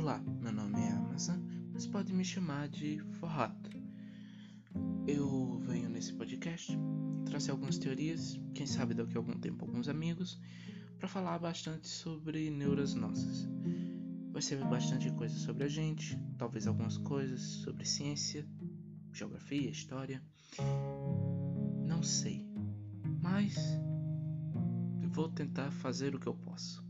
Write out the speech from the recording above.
Olá, meu nome é Amazon, mas pode me chamar de Forrato. Eu venho nesse podcast trazer algumas teorias, quem sabe daqui a algum tempo alguns amigos, para falar bastante sobre neuras nossas. Vai ser bastante coisa sobre a gente, talvez algumas coisas sobre ciência, geografia, história. Não sei, mas vou tentar fazer o que eu posso.